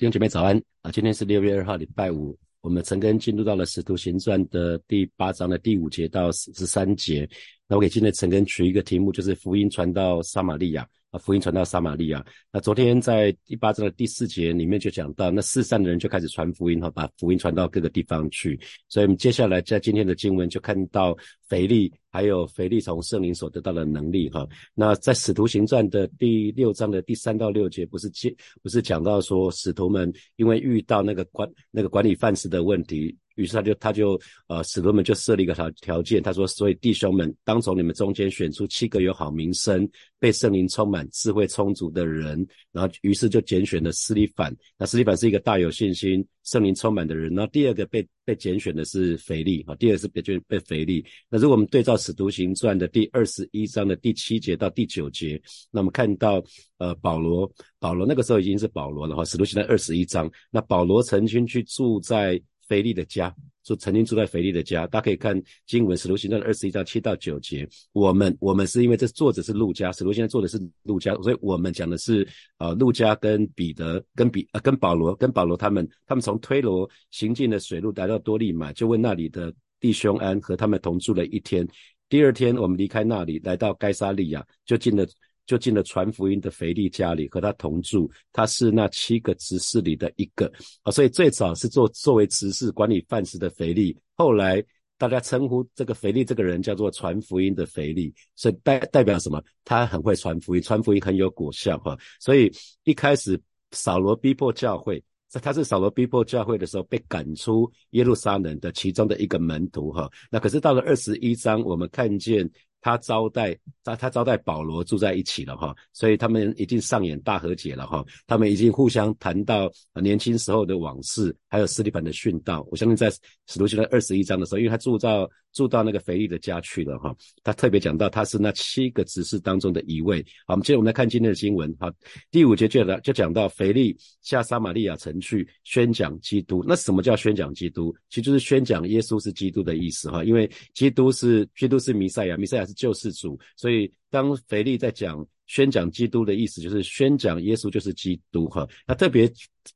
弟兄姐妹早安啊！今天是六月二号，礼拜五。我们陈根进入到了《使徒行传》的第八章的第五节到十三节。那我给今天陈根取一个题目，就是福音传到撒玛利亚。啊，福音传到撒玛利亚。那昨天在第八章的第四节里面就讲到，那四散的人就开始传福音哈，把福音传到各个地方去。所以，我们接下来在今天的经文就看到腓力，还有腓力从圣灵所得到的能力哈。那在使徒行传的第六章的第三到六节，不是接不是讲到说使徒们因为遇到那个管那个管理范式的问题。于是他就他就呃使徒们就设立一个条条件，他说：所以弟兄们，当从你们中间选出七个有好名声、被圣灵充满、智慧充足的人。然后于是就拣选了斯利凡。那斯利凡是一个大有信心、圣灵充满的人。然后第二个被被拣选的是腓力啊，第二个是被拣被腓力。那如果我们对照使徒行传的第二十一章的第七节到第九节，那我们看到呃保罗保罗那个时候已经是保罗了哈，使徒行传二十一章，那保罗曾经去住在。腓力的家，就曾经住在腓力的家。大家可以看经文《使徒行传》二十一章七到九节。我们我们是因为这作者是路加，使徒现在做的是路加，所以我们讲的是呃路加跟彼得跟彼呃跟保罗跟保罗他们，他们从推罗行进的水路来到多利马，就问那里的弟兄安，和他们同住了一天。第二天我们离开那里，来到该沙利亚，就进了。就进了传福音的腓力家里和他同住，他是那七个执事里的一个啊，所以最早是做作为执事管理饭食的腓力，后来大家称呼这个腓力这个人叫做传福音的腓力，所以代代表什么？他很会传福音，传福音很有果效哈。所以一开始扫罗逼迫教会，在他是扫罗逼迫教会的时候被赶出耶路撒冷的其中的一个门徒哈。那可是到了二十一章，我们看见。他招待他，他招待保罗住在一起了哈，所以他们已经上演大和解了哈，他们已经互相谈到年轻时候的往事，还有斯蒂凡的殉道。我相信在使徒行传二十一章的时候，因为他住到住到那个腓力的家去了哈，他特别讲到他是那七个执事当中的一位。好，我们接着我们来看今天的新闻哈，第五节就来就讲到腓力下撒玛利亚城去宣讲基督。那什么叫宣讲基督？其实就是宣讲耶稣是基督的意思哈，因为基督是基督是弥赛亚，弥赛亚是。救世主，所以当腓力在讲宣讲基督的意思，就是宣讲耶稣就是基督哈。那特别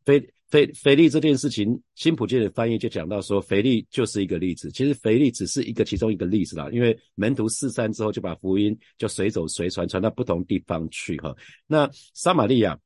腓腓腓力这件事情，新普界的翻译就讲到说，腓力就是一个例子。其实腓力只是一个其中一个例子啦，因为门徒四散之后，就把福音就随走随传，传到不同地方去哈。那撒玛利亚。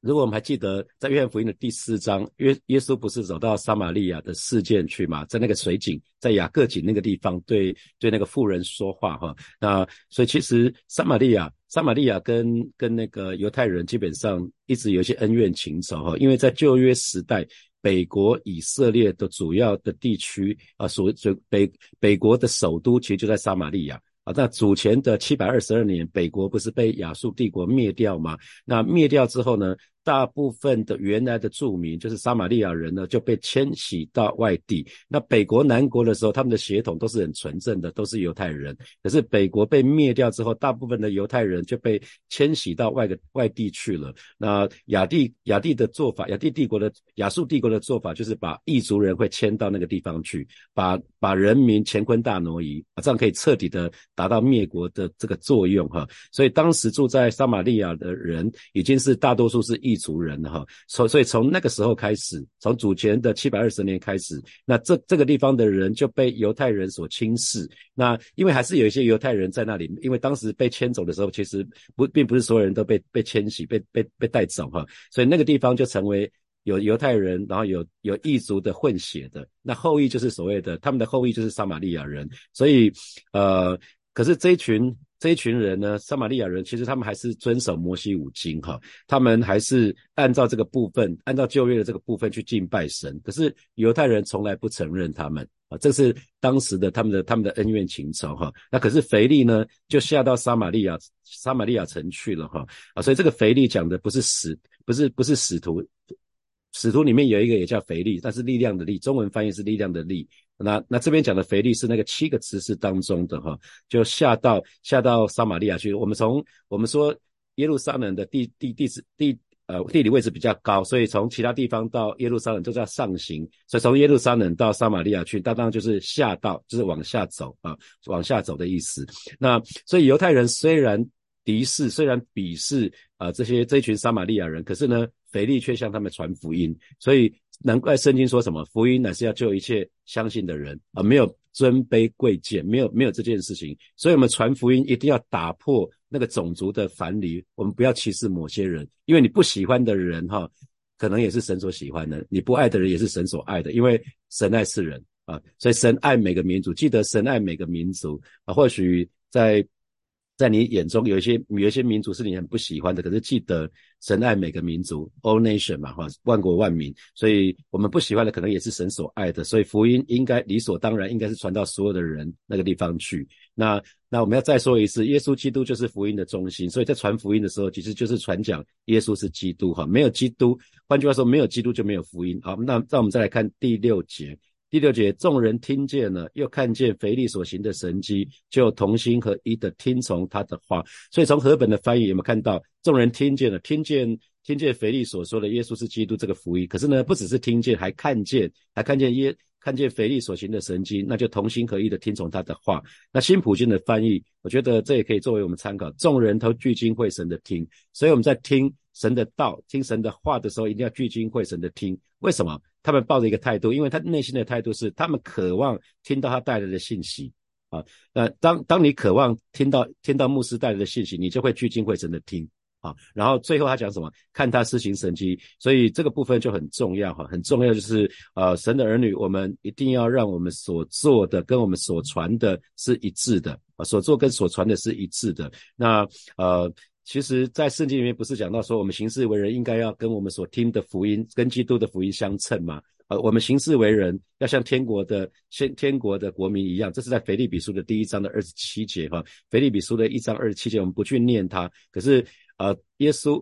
如果我们还记得，在约翰福音的第四章，约耶稣不是走到撒玛利亚的事件去嘛？在那个水井，在雅各井那个地方，对对那个妇人说话哈。那所以其实撒玛利亚，撒玛利亚跟跟那个犹太人基本上一直有一些恩怨情仇哈。因为在旧约时代，北国以色列的主要的地区啊，所所北北国的首都其实就在撒玛利亚。啊，那主前的七百二十二年，北国不是被亚述帝国灭掉吗？那灭掉之后呢？大部分的原来的住民，就是撒玛利亚人呢，就被迁徙到外地。那北国南国的时候，他们的血统都是很纯正的，都是犹太人。可是北国被灭掉之后，大部分的犹太人就被迁徙到外个外地去了。那亚帝亚帝的做法，亚帝帝国的亚述帝国的做法，就是把异族人会迁到那个地方去，把把人民乾坤大挪移，这样可以彻底的达到灭国的这个作用哈。所以当时住在撒玛利亚的人，已经是大多数是异。族人哈，所所以从那个时候开始，从主前的七百二十年开始，那这这个地方的人就被犹太人所轻视。那因为还是有一些犹太人在那里，因为当时被迁走的时候，其实不并不是所有人都被被迁徙、被被被带走哈，所以那个地方就成为有犹太人，然后有有异族的混血的，那后裔就是所谓的他们的后裔就是撒玛利亚人，所以呃，可是这一群。这一群人呢，撒玛利亚人其实他们还是遵守摩西五经哈，他们还是按照这个部分，按照旧约的这个部分去敬拜神。可是犹太人从来不承认他们啊，这是当时的他们的他们的恩怨情仇哈。那可是腓力呢，就下到撒玛利亚撒玛利亚城去了哈啊，所以这个腓力讲的不是使不是不是使徒，使徒里面有一个也叫腓力，但是力量的力，中文翻译是力量的力。那那这边讲的腓力是那个七个词是当中的哈，就下到下到撒玛利亚去。我们从我们说耶路撒冷的地地地址地呃地理位置比较高，所以从其他地方到耶路撒冷都叫上行，所以从耶路撒冷到撒玛利亚去，当当就是下到就是往下走啊，往下走的意思。那所以犹太人虽然敌视，虽然鄙视啊这些这群撒玛利亚人，可是呢，腓力却向他们传福音，所以难怪圣经说什么福音乃是要救一切相信的人啊，没有尊卑贵贱，没有没有这件事情，所以我们传福音一定要打破那个种族的藩篱，我们不要歧视某些人，因为你不喜欢的人哈。可能也是神所喜欢的，你不爱的人也是神所爱的，因为神爱世人啊，所以神爱每个民族。记得神爱每个民族啊，或许在。在你眼中有一些有一些民族是你很不喜欢的，可是记得神爱每个民族，all nation 嘛，哈，万国万民，所以我们不喜欢的可能也是神所爱的，所以福音应该理所当然应该是传到所有的人那个地方去。那那我们要再说一次，耶稣基督就是福音的中心，所以在传福音的时候，其实就是传讲耶稣是基督，哈，没有基督，换句话说，没有基督就没有福音。好，那让我们再来看第六节。第六节，众人听见了，又看见腓力所行的神迹，就同心合一的听从他的话。所以从和本的翻译有没有看到，众人听见了，听见听见腓力所说的耶稣是基督这个福音。可是呢，不只是听见，还看见，还看见耶看见腓力所行的神迹，那就同心合一的听从他的话。那新普京的翻译，我觉得这也可以作为我们参考。众人都聚精会神的听，所以我们在听神的道、听神的话的时候，一定要聚精会神的听。为什么？他们抱着一个态度，因为他内心的态度是，他们渴望听到他带来的信息啊。那当当你渴望听到听到牧师带来的信息，你就会聚精会神的听啊。然后最后他讲什么？看他施行神迹。所以这个部分就很重要哈，很重要就是呃，神的儿女，我们一定要让我们所做的跟我们所传的是一致的啊，所做跟所传的是一致的。那呃。其实，在圣经里面不是讲到说，我们行事为人应该要跟我们所听的福音、跟基督的福音相称吗？呃，我们行事为人要像天国的先天国的国民一样，这是在腓立比书的第一章的二十七节哈。腓立比书的一章二十七节，我们不去念它。可是，呃，耶稣，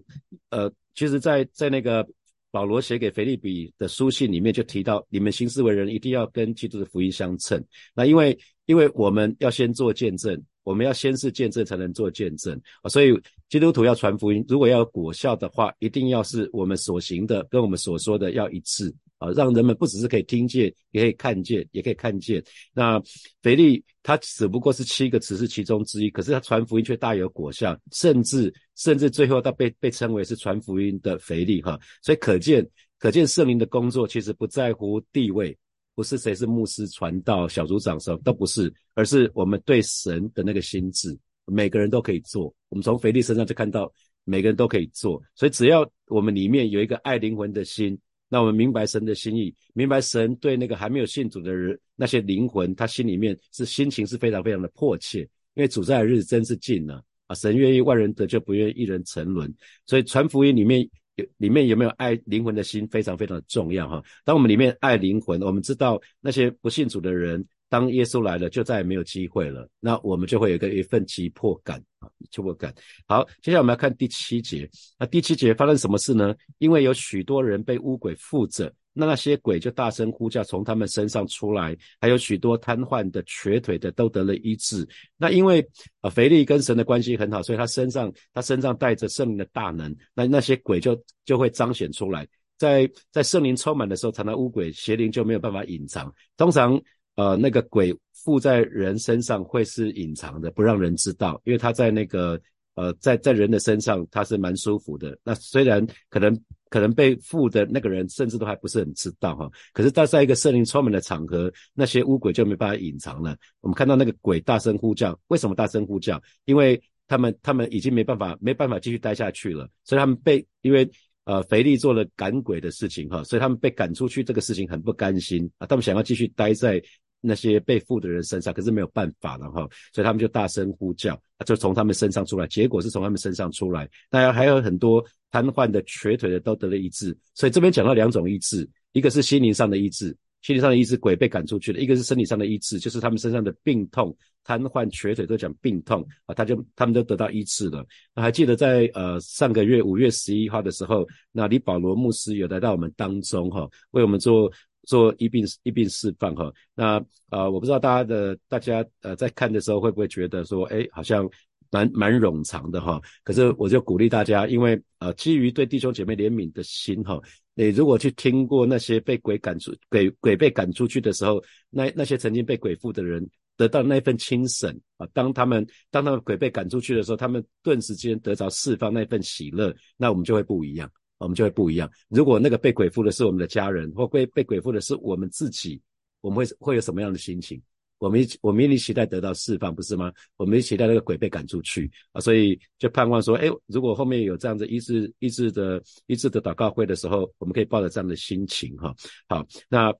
呃，其实，在在那个保罗写给腓立比的书信里面就提到，你们行事为人一定要跟基督的福音相称。那因为，因为我们要先做见证。我们要先是见证，才能做见证啊！所以基督徒要传福音，如果要有果效的话，一定要是我们所行的跟我们所说的要一致啊！让人们不只是可以听见，也可以看见，也可以看见。那腓力他只不过是七个词是其中之一，可是他传福音却大有果效，甚至甚至最后他被被称为是传福音的腓力哈！所以可见可见圣灵的工作其实不在乎地位。不是谁是牧师、传道、小组长什么都不是，而是我们对神的那个心智，每个人都可以做。我们从腓力身上就看到，每个人都可以做。所以只要我们里面有一个爱灵魂的心，那我们明白神的心意，明白神对那个还没有信主的人那些灵魂，他心里面是心情是非常非常的迫切，因为主在的日子真是近了啊！神愿意万人得救，不愿意一人沉沦。所以传福音里面。有里面有没有爱灵魂的心非常非常的重要哈。当我们里面爱灵魂，我们知道那些不信主的人，当耶稣来了就再也没有机会了，那我们就会有一个一份急迫感啊，急迫感。好，接下来我们要看第七节。那第七节发生什么事呢？因为有许多人被污鬼附着。那那些鬼就大声呼叫，从他们身上出来，还有许多瘫痪的、瘸腿的都得了医治。那因为啊，腓力跟神的关系很好，所以他身上他身上带着圣灵的大能，那那些鬼就就会彰显出来。在在圣灵充满的时候，常常污鬼邪灵就没有办法隐藏。通常呃，那个鬼附在人身上会是隐藏的，不让人知道，因为他在那个。呃，在在人的身上，他是蛮舒服的。那虽然可能可能被附的那个人，甚至都还不是很知道哈。可是他在一个圣灵充满的场合，那些乌鬼就没办法隐藏了。我们看到那个鬼大声呼叫，为什么大声呼叫？因为他们他们已经没办法没办法继续待下去了。所以他们被因为呃肥力做了赶鬼的事情哈，所以他们被赶出去这个事情很不甘心啊，他们想要继续待在。那些被缚的人身上，可是没有办法了哈，所以他们就大声呼叫，就从他们身上出来，结果是从他们身上出来。当然还有很多瘫痪的、瘸腿的都得了医治。所以这边讲到两种医治，一个是心灵上的医治，心灵上的医治，鬼被赶出去了；一个是身体上的医治，就是他们身上的病痛、瘫痪、瘸腿都讲病痛啊，他就他们都得到医治了。那还记得在呃上个月五月十一号的时候，那李保罗牧师有来到我们当中哈，为我们做。做一并一并释放哈，那呃我不知道大家的大家呃在看的时候会不会觉得说，哎，好像蛮蛮冗长的哈。可是我就鼓励大家，因为呃基于对弟兄姐妹怜悯的心哈，你如果去听过那些被鬼赶出鬼鬼被赶出去的时候，那那些曾经被鬼附的人，得到那份轻省啊，当他们当他们鬼被赶出去的时候，他们顿时间得着释放那份喜乐，那我们就会不一样，我们就会不一样。如果那个被鬼附的是我们的家人，或被被鬼附的是我们自己，我们会会有什么样的心情？我们一我们一期待得到释放，不是吗？我们一期待那个鬼被赶出去啊，所以就盼望说，哎，如果后面有这样子一致一致的一致的祷告会的时候，我们可以抱着这样的心情哈。好，那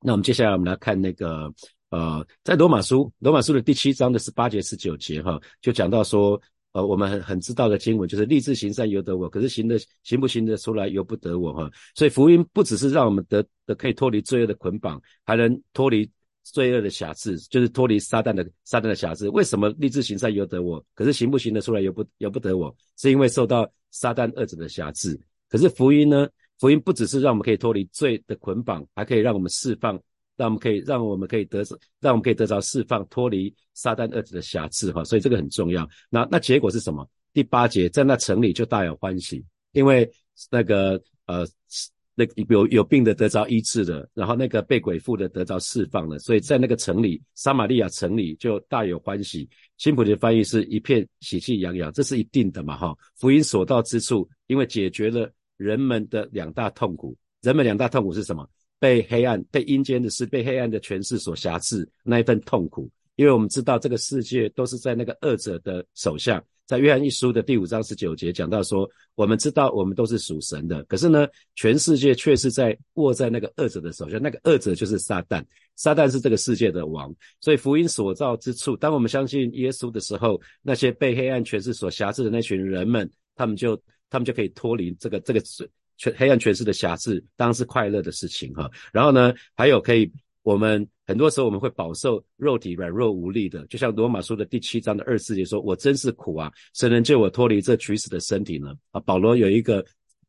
那我们接下来我们来看那个呃，在罗马书罗马书的第七章的十八节十九节哈，就讲到说，呃，我们很很知道的经文就是立志行善由得我，可是行的行不行得出来由不得我哈。所以福音不只是让我们得的可以脱离罪恶的捆绑，还能脱离。罪恶的瑕疵，就是脱离撒旦的撒旦的瑕疵。为什么立志行善由得我，可是行不行得出来由不由不得我？是因为受到撒旦恶者的瑕疵。可是福音呢？福音不只是让我们可以脱离罪的捆绑，还可以让我们释放，让我们可以让我们可以得让我们可以得着释放，脱离撒旦恶者的瑕疵。哈，所以这个很重要。那那结果是什么？第八节，在那城里就大有欢喜，因为那个呃。那有有病的得着医治的，然后那个被鬼附的得着释放了，所以在那个城里，撒玛利亚城里就大有欢喜。新普的翻译是一片喜气洋洋，这是一定的嘛？哈，福音所到之处，因为解决了人们的两大痛苦。人们两大痛苦是什么？被黑暗、被阴间的事、被黑暗的权势所辖制那一份痛苦。因为我们知道这个世界都是在那个恶者的手下。在约翰一书的第五章十九节讲到说，我们知道我们都是属神的，可是呢，全世界却是在握在那个恶者的手下，那个恶者就是撒旦，撒旦是这个世界的王。所以福音所造之处，当我们相信耶稣的时候，那些被黑暗权势所辖制的那群人们，他们就他们就可以脱离这个这个全黑暗权势的辖制，当然是快乐的事情哈。然后呢，还有可以。我们很多时候我们会饱受肉体软弱无力的，就像罗马书的第七章的二四节说：“我真是苦啊！谁能救我脱离这取死的身体呢？”啊，保罗有一个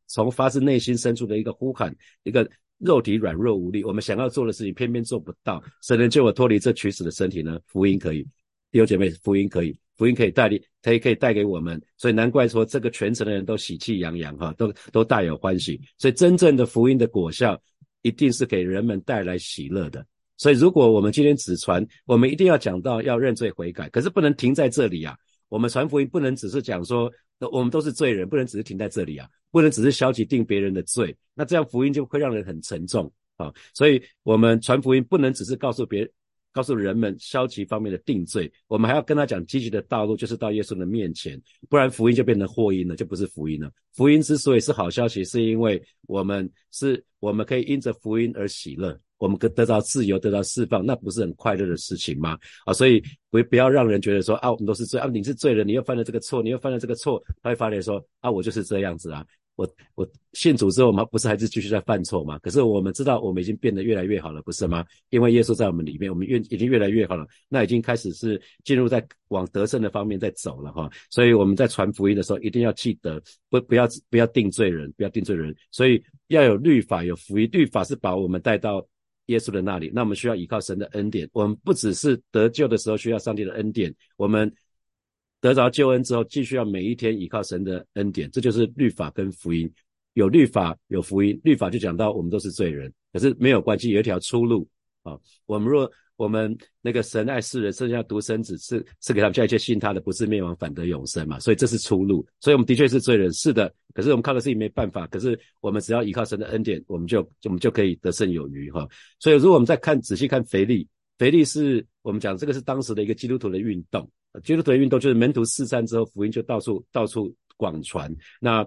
从发自内心深处的一个呼喊，一个肉体软弱无力，我们想要做的事情偏偏做不到。谁能救我脱离这取死的身体呢？福音可以，弟兄姐妹，福音可以，福音可以带领，可以可以带给我们。所以难怪说这个全城的人都喜气洋洋哈，都都大有欢喜。所以真正的福音的果效。一定是给人们带来喜乐的，所以如果我们今天只传，我们一定要讲到要认罪悔改，可是不能停在这里啊。我们传福音不能只是讲说我们都是罪人，不能只是停在这里啊，不能只是消极定别人的罪，那这样福音就会让人很沉重啊。所以我们传福音不能只是告诉别人。告诉人们消极方面的定罪，我们还要跟他讲积极的道路，就是到耶稣的面前，不然福音就变成祸音了，就不是福音了。福音之所以是好消息，是因为我们是我们可以因着福音而喜乐，我们可得到自由，得到释放，那不是很快乐的事情吗？啊，所以不不要让人觉得说啊，我们都是罪啊，你是罪人，你又犯了这个错，你又犯了这个错，他会发现说啊，我就是这样子啊。我我信主之后嘛，不是还是继续在犯错吗？可是我们知道，我们已经变得越来越好了，不是吗？因为耶稣在我们里面，我们越已经越来越好了。那已经开始是进入在往得胜的方面在走了哈。所以我们在传福音的时候，一定要记得不不要不要定罪人，不要定罪人。所以要有律法，有福音。律法是把我们带到耶稣的那里，那我们需要依靠神的恩典。我们不只是得救的时候需要上帝的恩典，我们。得着救恩之后，继续要每一天依靠神的恩典，这就是律法跟福音。有律法，有福音。律法就讲到我们都是罪人，可是没有关系，有一条出路啊。我们若我们那个神爱世人，剩下独生子是是给他们叫一切信他的，不是灭亡，反得永生嘛。所以这是出路。所以我们的确是罪人，是的。可是我们靠的自己没办法。可是我们只要依靠神的恩典，我们就我们就可以得胜有余哈。所以如果我们再看仔细看腓力，腓力是我们讲这个是当时的一个基督徒的运动。基督徒的运动就是门徒四散之后，福音就到处到处广传。那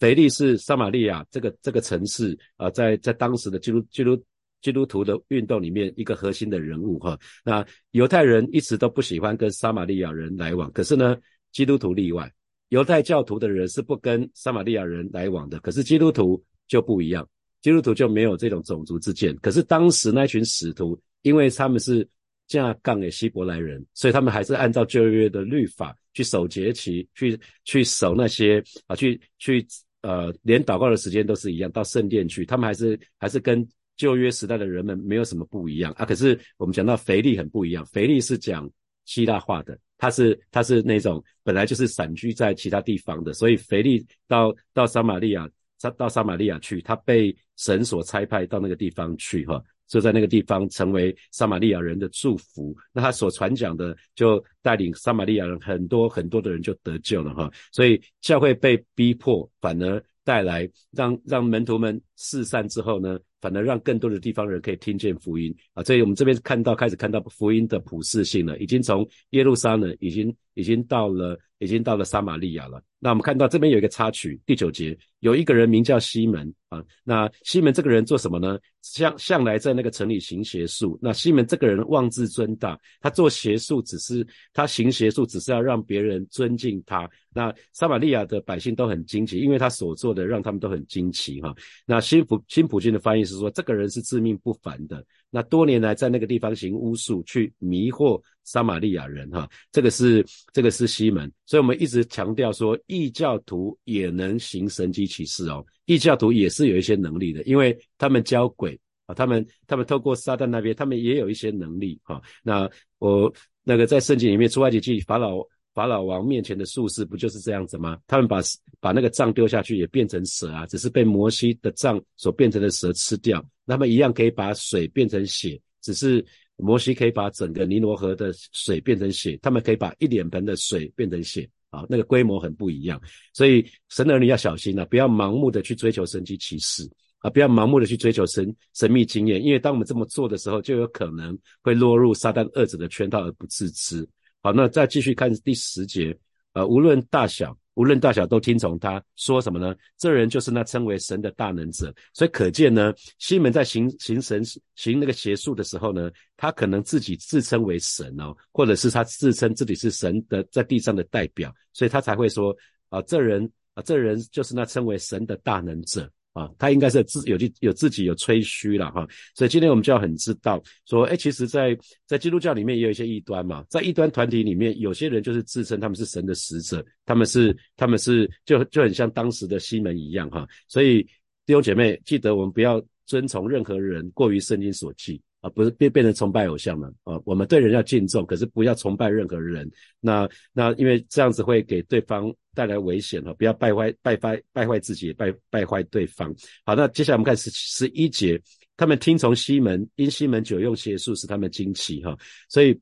腓力是撒玛利亚这个这个城市啊，在在当时的基督基督基督徒的运动里面一个核心的人物哈。那犹太人一直都不喜欢跟撒玛利亚人来往，可是呢，基督徒例外。犹太教徒的人是不跟撒玛利亚人来往的，可是基督徒就不一样，基督徒就没有这种种族之见。可是当时那群使徒，因为他们是。架杠给希伯来人，所以他们还是按照旧约的律法去守节期，去去守那些啊，去去呃，连祷告的时间都是一样，到圣殿去。他们还是还是跟旧约时代的人们没有什么不一样啊。可是我们讲到腓力很不一样，腓力是讲希腊话的，他是他是那种本来就是散居在其他地方的，所以腓力到到撒玛利亚，他到撒玛利亚去，他被神所差派到那个地方去哈。就在那个地方成为撒玛利亚人的祝福。那他所传讲的，就带领撒玛利亚人很多很多的人就得救了哈。所以教会被逼迫，反而带来让让门徒们四散之后呢？反而让更多的地方人可以听见福音啊！所以我们这边看到开始看到福音的普世性了，已经从耶路撒冷已经已经到了已经到了撒玛利亚了。那我们看到这边有一个插曲，第九节有一个人名叫西门啊。那西门这个人做什么呢？向向来在那个城里行邪术。那西门这个人妄自尊大，他做邪术只是他行邪术只是要让别人尊敬他。那撒玛利亚的百姓都很惊奇，因为他所做的让他们都很惊奇哈。那新普新普京的翻译是说，这个人是自命不凡的。那多年来在那个地方行巫术，去迷惑撒玛利亚人哈。这个是这个是西门，所以我们一直强调说，异教徒也能行神迹奇事哦。异教徒也是有一些能力的，因为他们教鬼啊，他们他们透过撒旦那边，他们也有一些能力哈。那我那个在圣经里面出埃及记法老。法老王面前的术士不就是这样子吗？他们把把那个杖丢下去也变成蛇啊，只是被摩西的杖所变成的蛇吃掉。那么一样可以把水变成血，只是摩西可以把整个尼罗河的水变成血，他们可以把一脸盆的水变成血啊，那个规模很不一样。所以神的儿女要小心啊，不要盲目的去追求神迹奇事啊，不要盲目的去追求神神秘经验，因为当我们这么做的时候，就有可能会落入撒旦恶者的圈套而不自知。好，那再继续看第十节，呃，无论大小，无论大小都听从他说什么呢？这人就是那称为神的大能者。所以可见呢，西门在行行神行那个邪术的时候呢，他可能自己自称为神哦，或者是他自称自己是神的在地上的代表，所以他才会说啊，这人啊，这人就是那称为神的大能者。啊，他应该是自有有自己有吹嘘了哈，所以今天我们就要很知道说，哎，其实，在在基督教里面也有一些异端嘛，在异端团体里面，有些人就是自称他们是神的使者，他们是他们是就就很像当时的西门一样哈，所以弟兄姐妹记得我们不要遵从任何人过于圣经所记。啊，不是变变成崇拜偶像了啊！我们对人要敬重，可是不要崇拜任何人。那那因为这样子会给对方带来危险哈，不要败坏败坏败坏自己，败败坏对方。好，那接下来我们看十十一节，他们听从西门，因西门久用邪术使他们惊奇哈。所以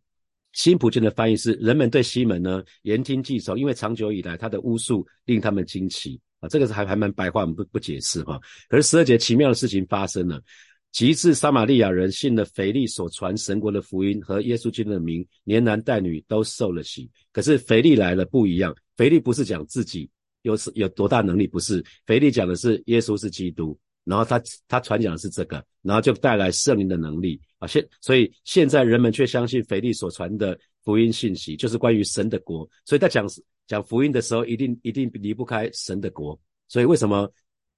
新普京的翻译是：人们对西门呢言听计从，因为长久以来他的巫术令他们惊奇啊。这个是还还蛮白话，我们不不解释哈。可是十二节奇妙的事情发生了。极致撒玛利亚人信了腓力所传神国的福音和耶稣基督的名，连男带女都受了洗。可是腓力来了不一样，腓力不是讲自己有是有多大能力，不是，腓力讲的是耶稣是基督，然后他他传讲的是这个，然后就带来圣灵的能力啊。现所以现在人们却相信腓力所传的福音信息，就是关于神的国。所以在讲讲福音的时候，一定一定离不开神的国。所以为什么？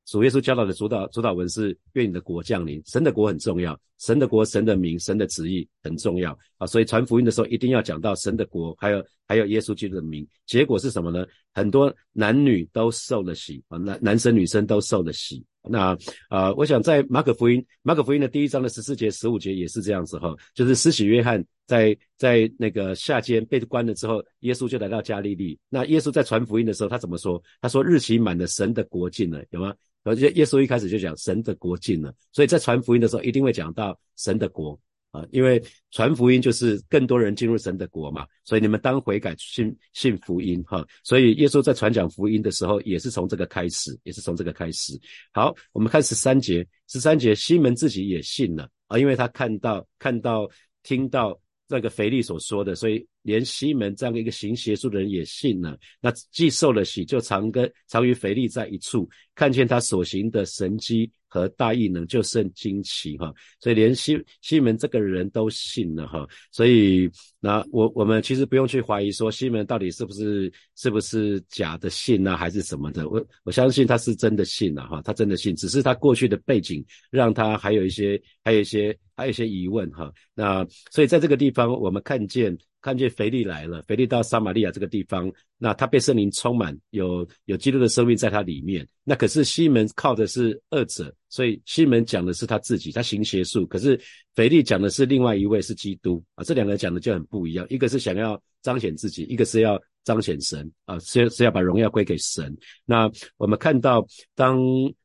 主耶稣教导的主导主导文是愿你的国降临，神的国很重要，神的国、神的名、神的旨意很重要啊，所以传福音的时候一定要讲到神的国，还有还有耶稣基督的名。结果是什么呢？很多男女都受了洗啊，男男生女生都受了洗。那啊，我想在马可福音马可福音的第一章的十四节、十五节也是这样子哈，就是施洗约翰在在那个下监被关了之后，耶稣就来到加利利。那耶稣在传福音的时候，他怎么说？他说日期满了，神的国近了，有吗？而且耶稣一开始就讲神的国近了，所以在传福音的时候一定会讲到神的国啊，因为传福音就是更多人进入神的国嘛，所以你们当悔改信信福音哈，所以耶稣在传讲福音的时候也是从这个开始，也是从这个开始。好，我们看十三节，十三节西门自己也信了啊，因为他看到看到听到那个腓力所说的，所以。连西门这样的一个行邪术的人也信了，那既受了洗，就常跟常与腓力在一处，看见他所行的神迹和大异能，就甚惊奇哈。所以连西西门这个人都信了哈。所以那我我们其实不用去怀疑说西门到底是不是是不是假的信呢，还是什么的？我我相信他是真的信了哈，他真的信，只是他过去的背景让他还有一些还有一些还有一些疑问哈。那所以在这个地方我们看见。看见腓力来了，腓力到撒玛利亚这个地方，那他被圣灵充满，有有基督的生命在他里面。那可是西门靠的是二者，所以西门讲的是他自己，他行邪术。可是腓力讲的是另外一位是基督啊，这两个人讲的就很不一样。一个是想要彰显自己，一个是要彰显神啊，是是要把荣耀归给神。那我们看到当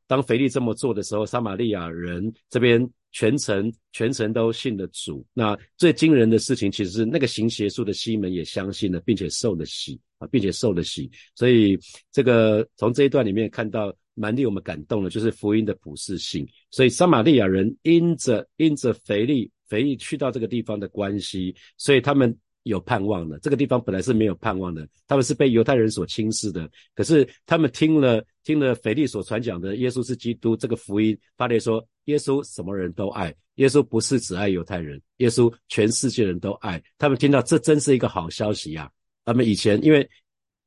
当腓力这么做的时候，撒玛利亚人这边全城全城都信了主。那最惊人的事情，其实是那个行邪术的西门也相信了，并且受了洗啊，并且受了洗。所以这个从这一段里面看到，蛮令我们感动的，就是福音的普世性。所以撒玛利亚人因着因着腓力腓力去到这个地方的关系，所以他们。有盼望的，这个地方本来是没有盼望的，他们是被犹太人所轻视的。可是他们听了听了腓力所传讲的耶稣是基督这个福音，发列说耶稣什么人都爱，耶稣不是只爱犹太人，耶稣全世界人都爱。他们听到这真是一个好消息呀！他们以前因为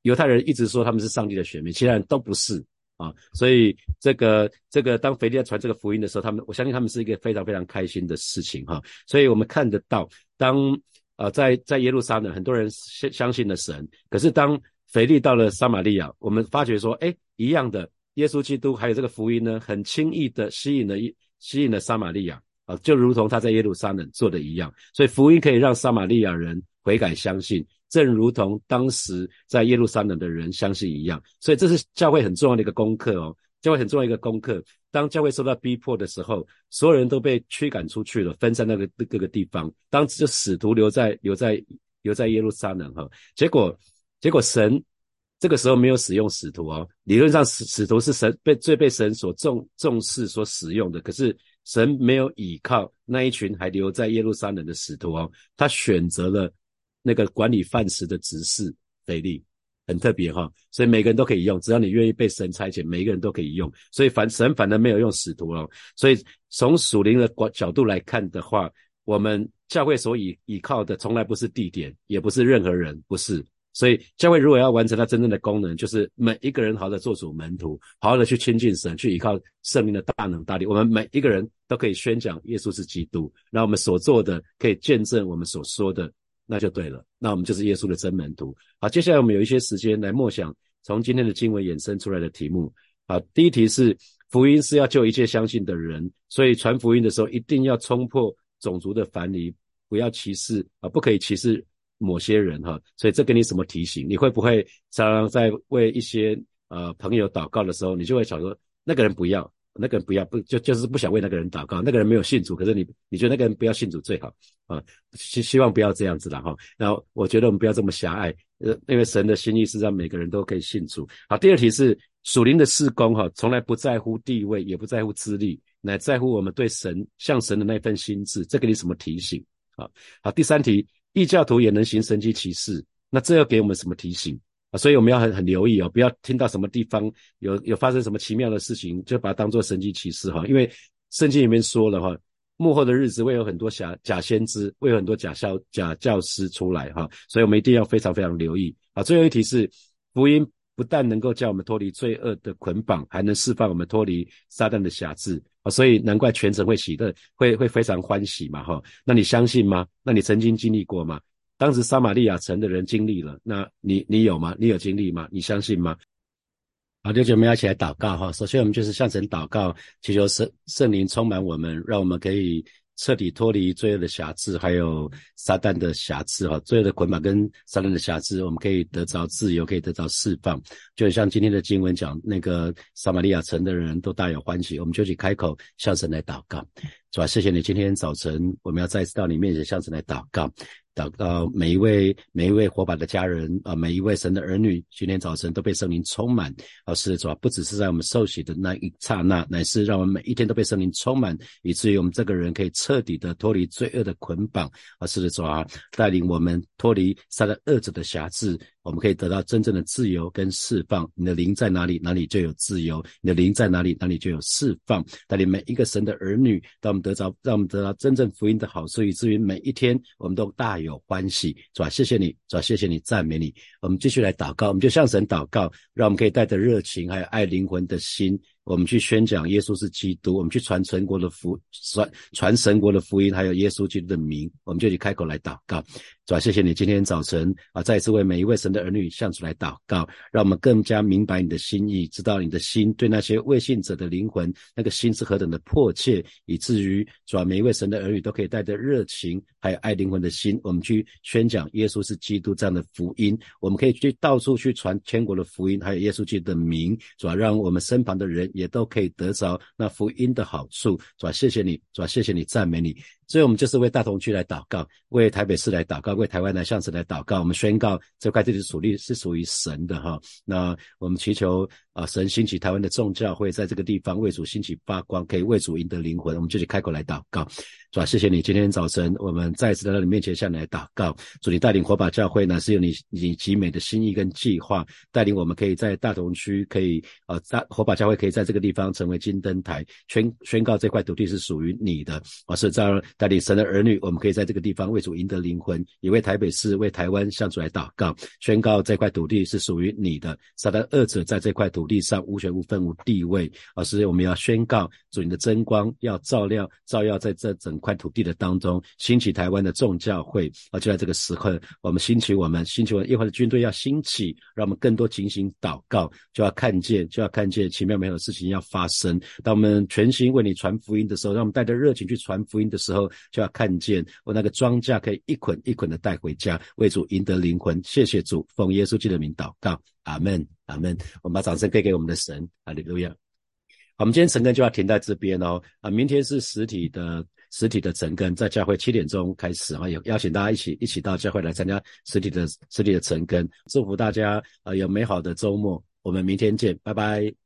犹太人一直说他们是上帝的选民，其他人都不是啊，所以这个这个当腓力在传这个福音的时候，他们我相信他们是一个非常非常开心的事情哈。所以我们看得到当。啊，在在耶路撒冷，很多人相相信了神。可是当腓力到了撒玛利亚，我们发觉说，哎，一样的，耶稣基督还有这个福音呢，很轻易的吸引了吸引了撒玛利亚啊，就如同他在耶路撒冷做的一样。所以福音可以让撒玛利亚人悔改相信，正如同当时在耶路撒冷的人相信一样。所以这是教会很重要的一个功课哦。教会很重要的一个功课，当教会受到逼迫的时候，所有人都被驱赶出去了，分散那个各个地方。当就使徒留在留在留在耶路撒冷哈，结果结果神这个时候没有使用使徒哦，理论上使使徒是神被最被神所重重视所使用的，可是神没有倚靠那一群还留在耶路撒冷的使徒哦，他选择了那个管理饭食的执事腓力。很特别哈，所以每个人都可以用，只要你愿意被神差遣，每一个人都可以用。所以反神反而没有用使徒哦。所以从属灵的角角度来看的话，我们教会所倚倚靠的从来不是地点，也不是任何人，不是。所以教会如果要完成它真正的功能，就是每一个人好的做主门徒，好好的去亲近神，去依靠圣灵的大能大力。我们每一个人都可以宣讲耶稣是基督，让我们所做的可以见证我们所说的。那就对了，那我们就是耶稣的真门徒。好，接下来我们有一些时间来默想从今天的经文衍生出来的题目。好，第一题是福音是要救一切相信的人，所以传福音的时候一定要冲破种族的藩篱，不要歧视啊，不可以歧视某些人哈。所以这给你什么提醒？你会不会常常在为一些呃朋友祷告的时候，你就会想说那个人不要？那个人不要不就就是不想为那个人祷告，那个人没有信主，可是你你觉得那个人不要信主最好啊？希希望不要这样子了哈。然后我觉得我们不要这么狭隘，呃，因为神的心意是让每个人都可以信主。好，第二题是属灵的事工哈，从来不在乎地位，也不在乎资历，乃在乎我们对神向神的那份心智。这给你什么提醒？啊，好，第三题异教徒也能行神迹奇事，那这要给我们什么提醒？所以我们要很很留意哦，不要听到什么地方有有发生什么奇妙的事情，就把它当做神迹奇事哈。因为圣经里面说了哈，幕后的日子会有很多假假先知，会有很多假教假教师出来哈，所以我们一定要非常非常留意啊。最后一题是，福音不但能够叫我们脱离罪恶的捆绑，还能释放我们脱离撒旦的辖制啊。所以难怪全城会喜乐，会会非常欢喜嘛哈。那你相信吗？那你曾经经历过吗？当时撒玛利亚城的人经历了，那你你有吗？你有经历吗？你相信吗？好，弟兄们要一起来祷告哈。首先我们就是向神祷告，祈求圣圣灵充满我们，让我们可以彻底脱离罪恶的瑕疵，还有撒旦的瑕疵哈。罪恶的捆绑跟撒旦的瑕疵，我们可以得着自由，可以得着释放。就像今天的经文讲，那个撒玛利亚城的人都大有欢喜，我们就去开口向神来祷告。主啊，谢谢你今天早晨我们要再次到你面前向神来祷告。祷告每一位每一位火把的家人啊，每一位神的儿女，今天早晨都被圣灵充满。啊，是的主啊，不只是在我们受洗的那一刹那，乃是让我们每一天都被圣灵充满，以至于我们这个人可以彻底的脱离罪恶的捆绑。啊，是的主啊，带领我们脱离撒旦恶者的辖制。我们可以得到真正的自由跟释放。你的灵在哪里，哪里就有自由；你的灵在哪里，哪里就有释放。带领每一个神的儿女，让我们得着，让我们得到真正福音的好处，以至于每一天我们都大有欢喜。主啊，谢谢你，主啊，谢谢你，赞美你。我们继续来祷告，我们就向神祷告，让我们可以带着热情还有爱灵魂的心。我们去宣讲耶稣是基督，我们去传神国的福，传传神国的福音，还有耶稣基督的名，我们就去开口来祷告。主啊，谢谢你今天早晨啊，再一次为每一位神的儿女向主来祷告，让我们更加明白你的心意，知道你的心对那些未信者的灵魂那个心是何等的迫切，以至于主啊，每一位神的儿女都可以带着热情还有爱灵魂的心，我们去宣讲耶稣是基督这样的福音，我们可以去到处去传天国的福音，还有耶稣基督的名，主啊，让我们身旁的人也都可以得着那福音的好处，主啊，谢谢你，主啊，谢谢你，赞美你。所以，我们就是为大同区来祷告，为台北市来祷告，为台湾来向神来祷告。我们宣告这块地的属地是属于神的哈。那我们祈求啊，神兴起台湾的众教会，在这个地方为主兴起发光，可以为主赢得灵魂。我们就去开口来祷告。是吧？谢谢你，今天早晨我们再次来到你面前，向你来祷告。主，你带领火把教会呢，是有你你极美的心意跟计划，带领我们可以在大同区，可以呃，大火把教会可以在这个地方成为金灯台，宣宣告这块土地是属于你的。啊，是这样带领神的儿女，我们可以在这个地方为主赢得灵魂，也为台北市、为台湾向主来祷告，宣告这块土地是属于你的。撒旦恶者在这块土土地上无权无分无地位。而是我们要宣告主你的真光要照亮照耀在这整。块土地的当中兴起台湾的众教会，而就在这个时刻，我们兴起我们兴起我们耶和华的军队要兴起，让我们更多警醒祷告，就要看见就要看见奇妙美好的事情要发生。当我们全心为你传福音的时候，让我们带着热情去传福音的时候，就要看见我那个庄稼可以一捆一捆的带回家，为主赢得灵魂。谢谢主，奉耶稣基督的名祷告，阿门，阿门。我们把掌声给给我们的神，阿利路亚。我们今天晨更就要停在这边哦，啊，明天是实体的。实体的晨更在教会七点钟开始啊，有邀请大家一起一起到教会来参加实体的实体的晨更，祝福大家啊有美好的周末，我们明天见，拜拜。